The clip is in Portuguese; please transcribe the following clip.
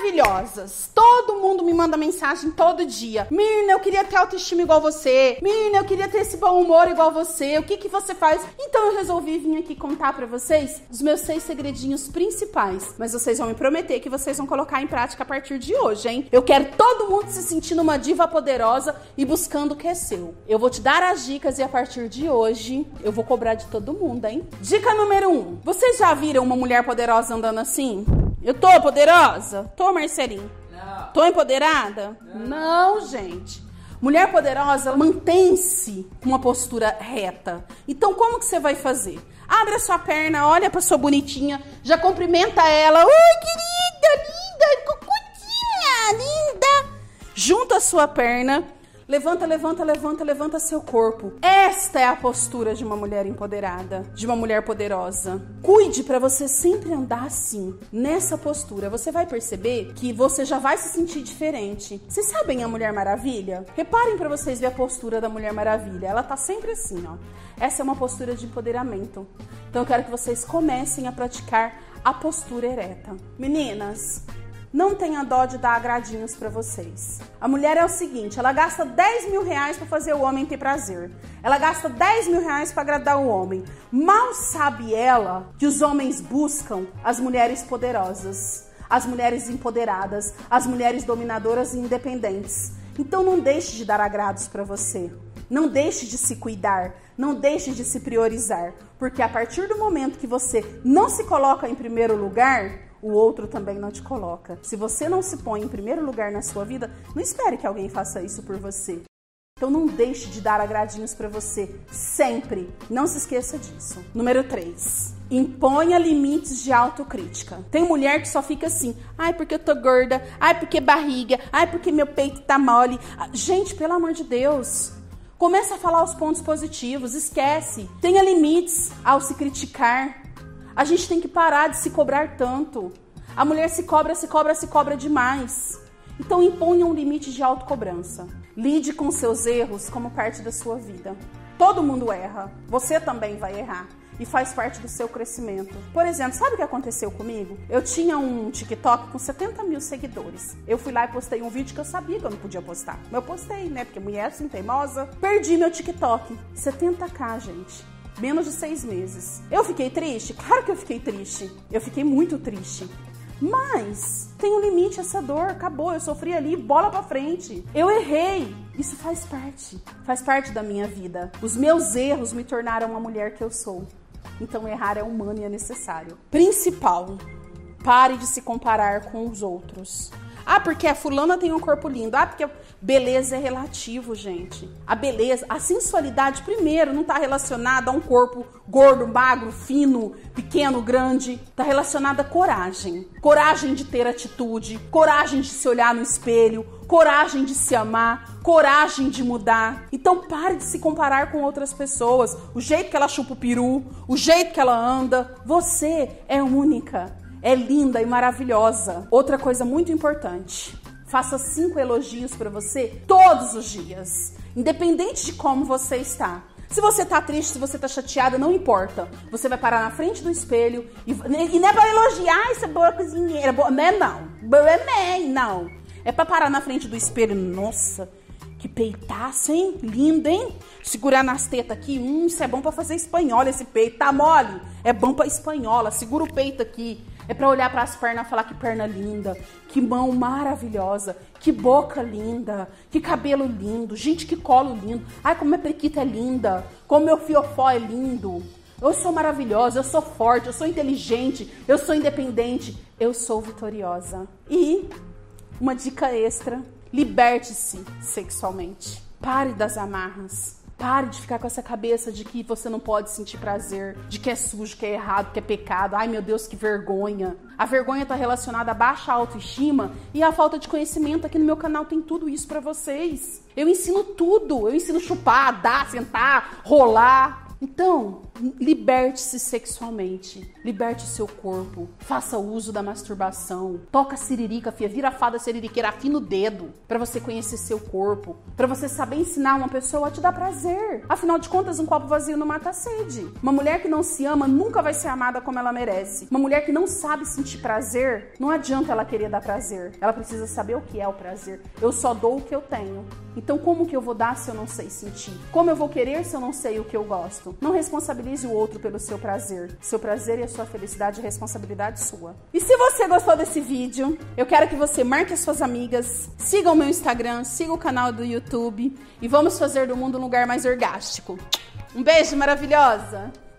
maravilhosas. Todo mundo me manda mensagem todo dia. Mirna, eu queria ter autoestima igual você. Mirna, eu queria ter esse bom humor igual você. O que que você faz? Então eu resolvi vir aqui contar para vocês os meus seis segredinhos principais. Mas vocês vão me prometer que vocês vão colocar em prática a partir de hoje, hein? Eu quero todo mundo se sentindo uma diva poderosa e buscando o que é seu. Eu vou te dar as dicas e a partir de hoje eu vou cobrar de todo mundo, hein? Dica número um. Vocês já viram uma mulher poderosa andando assim? Eu tô poderosa? Tô, Marcelinho? Não. Tô empoderada? Não, Não gente. Mulher poderosa mantém-se com uma postura reta. Então, como que você vai fazer? Abre a sua perna, olha pra sua bonitinha, já cumprimenta ela. Oi, querida, linda, cucutinha, linda. Junta a sua perna Levanta, levanta, levanta, levanta seu corpo. Esta é a postura de uma mulher empoderada, de uma mulher poderosa. Cuide para você sempre andar assim, nessa postura. Você vai perceber que você já vai se sentir diferente. Vocês sabem a Mulher Maravilha? Reparem para vocês ver a postura da Mulher Maravilha. Ela tá sempre assim, ó. Essa é uma postura de empoderamento. Então eu quero que vocês comecem a praticar a postura ereta. Meninas, não tenha dó de dar agradinhos para vocês. A mulher é o seguinte: ela gasta 10 mil reais para fazer o homem ter prazer. Ela gasta 10 mil reais para agradar o homem. Mal sabe ela que os homens buscam as mulheres poderosas, as mulheres empoderadas, as mulheres dominadoras e independentes. Então não deixe de dar agrados para você. Não deixe de se cuidar, não deixe de se priorizar, porque a partir do momento que você não se coloca em primeiro lugar, o outro também não te coloca. Se você não se põe em primeiro lugar na sua vida, não espere que alguém faça isso por você. Então não deixe de dar agradinhos para você sempre. Não se esqueça disso. Número 3. Imponha limites de autocrítica. Tem mulher que só fica assim: "Ai, porque eu tô gorda. Ai, porque barriga. Ai, porque meu peito tá mole". Ah, gente, pelo amor de Deus, Começa a falar os pontos positivos, esquece. Tenha limites ao se criticar. A gente tem que parar de se cobrar tanto. A mulher se cobra, se cobra, se cobra demais. Então imponha um limite de autocobrança. Lide com seus erros como parte da sua vida. Todo mundo erra. Você também vai errar. E faz parte do seu crescimento. Por exemplo, sabe o que aconteceu comigo? Eu tinha um TikTok com 70 mil seguidores. Eu fui lá e postei um vídeo que eu sabia que eu não podia postar. Mas eu postei, né? Porque mulher assim, teimosa. Perdi meu TikTok. 70k, gente menos de seis meses. Eu fiquei triste? Claro que eu fiquei triste. Eu fiquei muito triste. Mas tem um limite essa dor, acabou, eu sofri ali, bola para frente. Eu errei. Isso faz parte, faz parte da minha vida. Os meus erros me tornaram a mulher que eu sou. Então errar é humano e é necessário. Principal, pare de se comparar com os outros. Ah, porque a fulana tem um corpo lindo. Ah, porque beleza é relativo, gente. A beleza, a sensualidade, primeiro, não está relacionada a um corpo gordo, magro, fino, pequeno, grande. Está relacionada a coragem. Coragem de ter atitude, coragem de se olhar no espelho, coragem de se amar, coragem de mudar. Então pare de se comparar com outras pessoas. O jeito que ela chupa o peru, o jeito que ela anda. Você é única é linda e maravilhosa. Outra coisa muito importante: faça cinco elogios para você todos os dias, independente de como você está. Se você tá triste, se você tá chateada, não importa. Você vai parar na frente do espelho e, e não é pra elogiar essa boa cozinheira. Boa, não é não. É não. É pra parar na frente do espelho. Nossa, que peitaço, hein? Lindo, hein? Segurar nas tetas aqui. Hum, isso é bom para fazer espanhola esse peito. Tá mole? É bom para espanhola. Segura o peito aqui. É para olhar para as pernas e falar que perna linda, que mão maravilhosa, que boca linda, que cabelo lindo, gente, que colo lindo. Ai, como minha prequita é linda, como meu fiofó é lindo. Eu sou maravilhosa, eu sou forte, eu sou inteligente, eu sou independente, eu sou vitoriosa. E uma dica extra: liberte-se sexualmente. Pare das amarras. Pare de ficar com essa cabeça de que você não pode sentir prazer, de que é sujo, que é errado, que é pecado. Ai meu Deus, que vergonha. A vergonha está relacionada a baixa autoestima e a falta de conhecimento. Aqui no meu canal tem tudo isso para vocês. Eu ensino tudo. Eu ensino chupar, dar, sentar, rolar. Então, liberte-se sexualmente, liberte o seu corpo, faça uso da masturbação, toca siririca, fia, vira a fada siririqueira, afina o dedo para você conhecer seu corpo, para você saber ensinar uma pessoa a te dar prazer. Afinal de contas, um copo vazio não mata a sede. Uma mulher que não se ama nunca vai ser amada como ela merece. Uma mulher que não sabe sentir prazer, não adianta ela querer dar prazer. Ela precisa saber o que é o prazer. Eu só dou o que eu tenho. Então, como que eu vou dar se eu não sei sentir? Como eu vou querer se eu não sei o que eu gosto? Não responsabilize o outro pelo seu prazer. Seu prazer e a sua felicidade é responsabilidade sua. E se você gostou desse vídeo, eu quero que você marque as suas amigas, siga o meu Instagram, siga o canal do YouTube e vamos fazer do mundo um lugar mais orgástico. Um beijo maravilhosa!